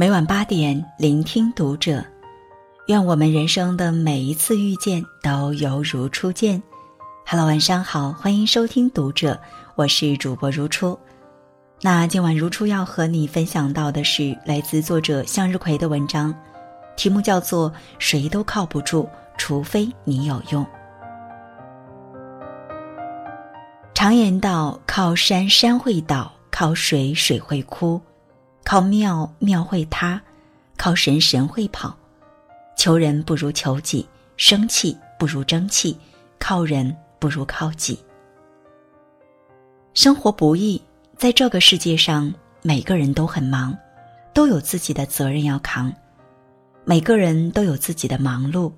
每晚八点，聆听读者。愿我们人生的每一次遇见都犹如初见。Hello，晚上好，欢迎收听读者，我是主播如初。那今晚如初要和你分享到的是来自作者向日葵的文章，题目叫做《谁都靠不住，除非你有用》。常言道：靠山山会倒，靠水水会枯。靠庙庙会塌，靠神神会跑。求人不如求己，生气不如争气，靠人不如靠己。生活不易，在这个世界上，每个人都很忙，都有自己的责任要扛。每个人都有自己的忙碌，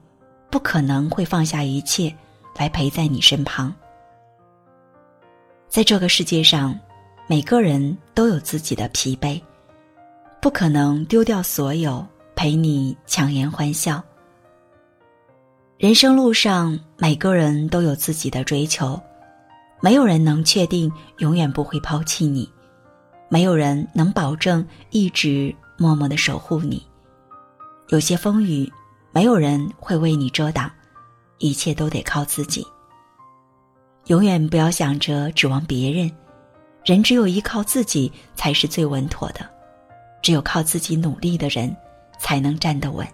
不可能会放下一切来陪在你身旁。在这个世界上，每个人都有自己的疲惫。不可能丢掉所有陪你强颜欢笑。人生路上，每个人都有自己的追求，没有人能确定永远不会抛弃你，没有人能保证一直默默的守护你。有些风雨，没有人会为你遮挡，一切都得靠自己。永远不要想着指望别人，人只有依靠自己才是最稳妥的。只有靠自己努力的人，才能站得稳。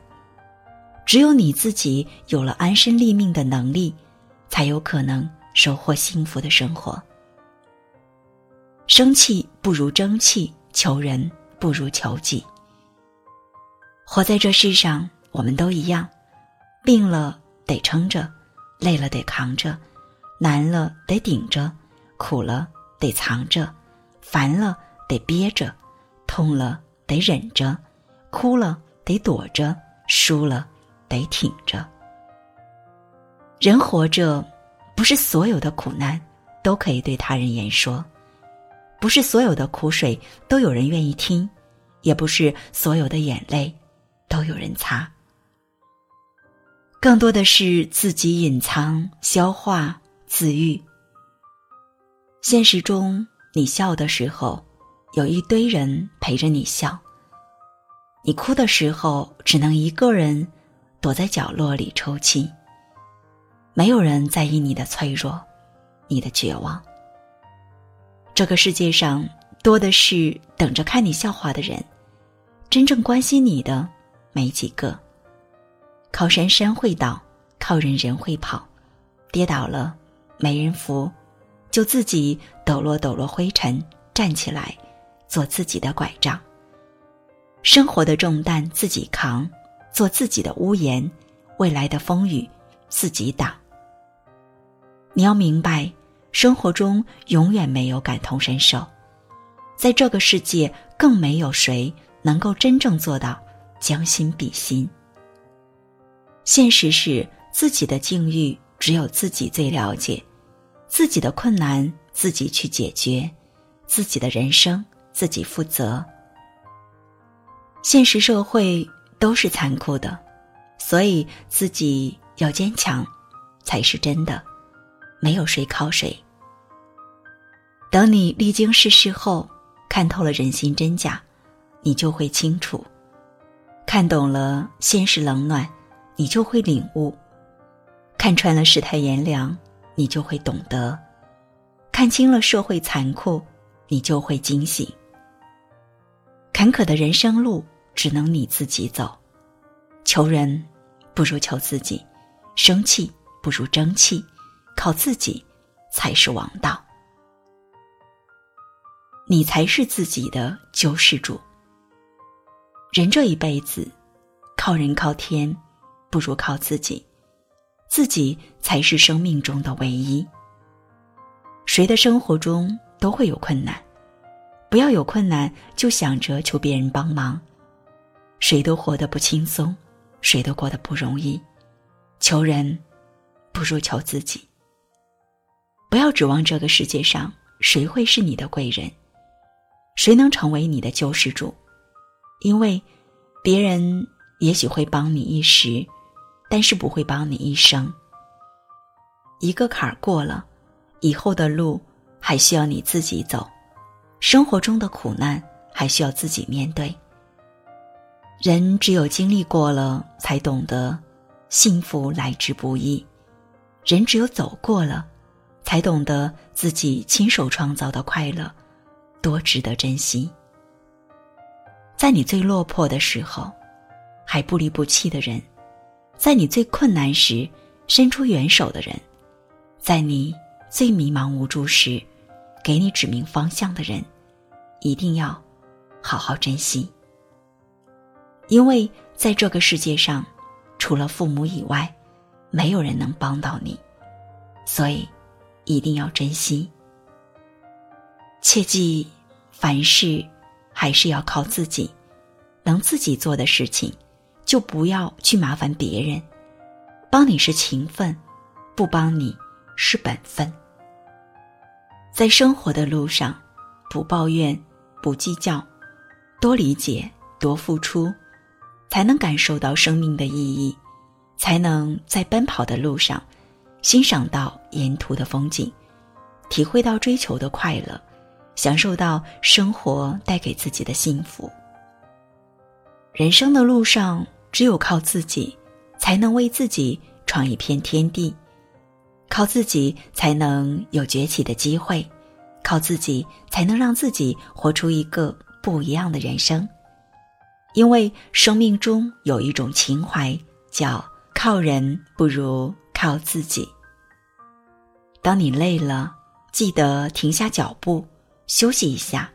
只有你自己有了安身立命的能力，才有可能收获幸福的生活。生气不如争气，求人不如求己。活在这世上，我们都一样，病了得撑着，累了得扛着，难了得顶着，苦了得藏着，烦了得憋着，痛了。得忍着，哭了得躲着，输了得挺着。人活着，不是所有的苦难都可以对他人言说，不是所有的苦水都有人愿意听，也不是所有的眼泪都有人擦。更多的是自己隐藏、消化、自愈。现实中，你笑的时候。有一堆人陪着你笑。你哭的时候，只能一个人躲在角落里抽泣。没有人在意你的脆弱，你的绝望。这个世界上多的是等着看你笑话的人，真正关心你的没几个。靠山山会倒，靠人人会跑。跌倒了没人扶，就自己抖落抖落灰尘，站起来。做自己的拐杖，生活的重担自己扛，做自己的屋檐，未来的风雨自己挡。你要明白，生活中永远没有感同身受，在这个世界更没有谁能够真正做到将心比心。现实是自己的境遇只有自己最了解，自己的困难自己去解决，自己的人生。自己负责。现实社会都是残酷的，所以自己要坚强，才是真的。没有谁靠谁。等你历经世事后，看透了人心真假，你就会清楚；看懂了现实冷暖，你就会领悟；看穿了世态炎凉，你就会懂得；看清了社会残酷，你就会惊醒。坎坷的人生路只能你自己走，求人不如求自己，生气不如争气，靠自己才是王道。你才是自己的救世主。人这一辈子，靠人靠天，不如靠自己，自己才是生命中的唯一。谁的生活中都会有困难。不要有困难就想着求别人帮忙，谁都活得不轻松，谁都过得不容易，求人不如求自己。不要指望这个世界上谁会是你的贵人，谁能成为你的救世主，因为别人也许会帮你一时，但是不会帮你一生。一个坎儿过了，以后的路还需要你自己走。生活中的苦难还需要自己面对。人只有经历过了，才懂得幸福来之不易；人只有走过了，才懂得自己亲手创造的快乐多值得珍惜。在你最落魄的时候，还不离不弃的人；在你最困难时，伸出援手的人；在你最迷茫无助时，给你指明方向的人，一定要好好珍惜。因为在这个世界上，除了父母以外，没有人能帮到你，所以一定要珍惜。切记，凡事。还是要靠自己，能自己做的事情，就不要去麻烦别人。帮你是情分，不帮你是本分。在生活的路上，不抱怨，不计较，多理解，多付出，才能感受到生命的意义，才能在奔跑的路上，欣赏到沿途的风景，体会到追求的快乐。享受到生活带给自己的幸福。人生的路上，只有靠自己，才能为自己闯一片天地；靠自己才能有崛起的机会；靠自己才能让自己活出一个不一样的人生。因为生命中有一种情怀，叫靠人不如靠自己。当你累了，记得停下脚步。休息一下，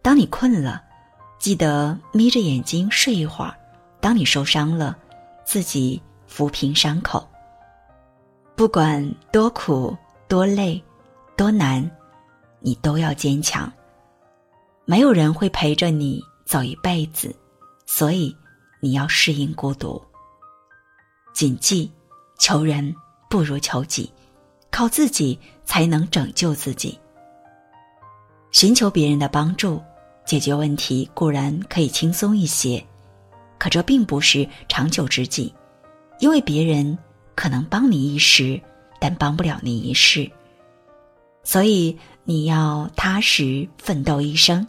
当你困了，记得眯着眼睛睡一会儿；当你受伤了，自己抚平伤口。不管多苦、多累、多难，你都要坚强。没有人会陪着你走一辈子，所以你要适应孤独。谨记：求人不如求己，靠自己才能拯救自己。寻求别人的帮助，解决问题固然可以轻松一些，可这并不是长久之计，因为别人可能帮你一时，但帮不了你一世。所以你要踏实奋斗一生，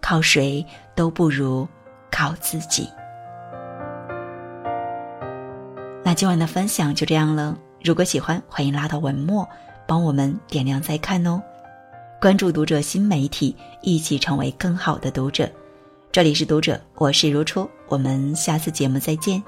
靠谁都不如靠自己。那今晚的分享就这样了，如果喜欢，欢迎拉到文末帮我们点亮再看哦。关注读者新媒体，一起成为更好的读者。这里是读者，我是如初，我们下次节目再见。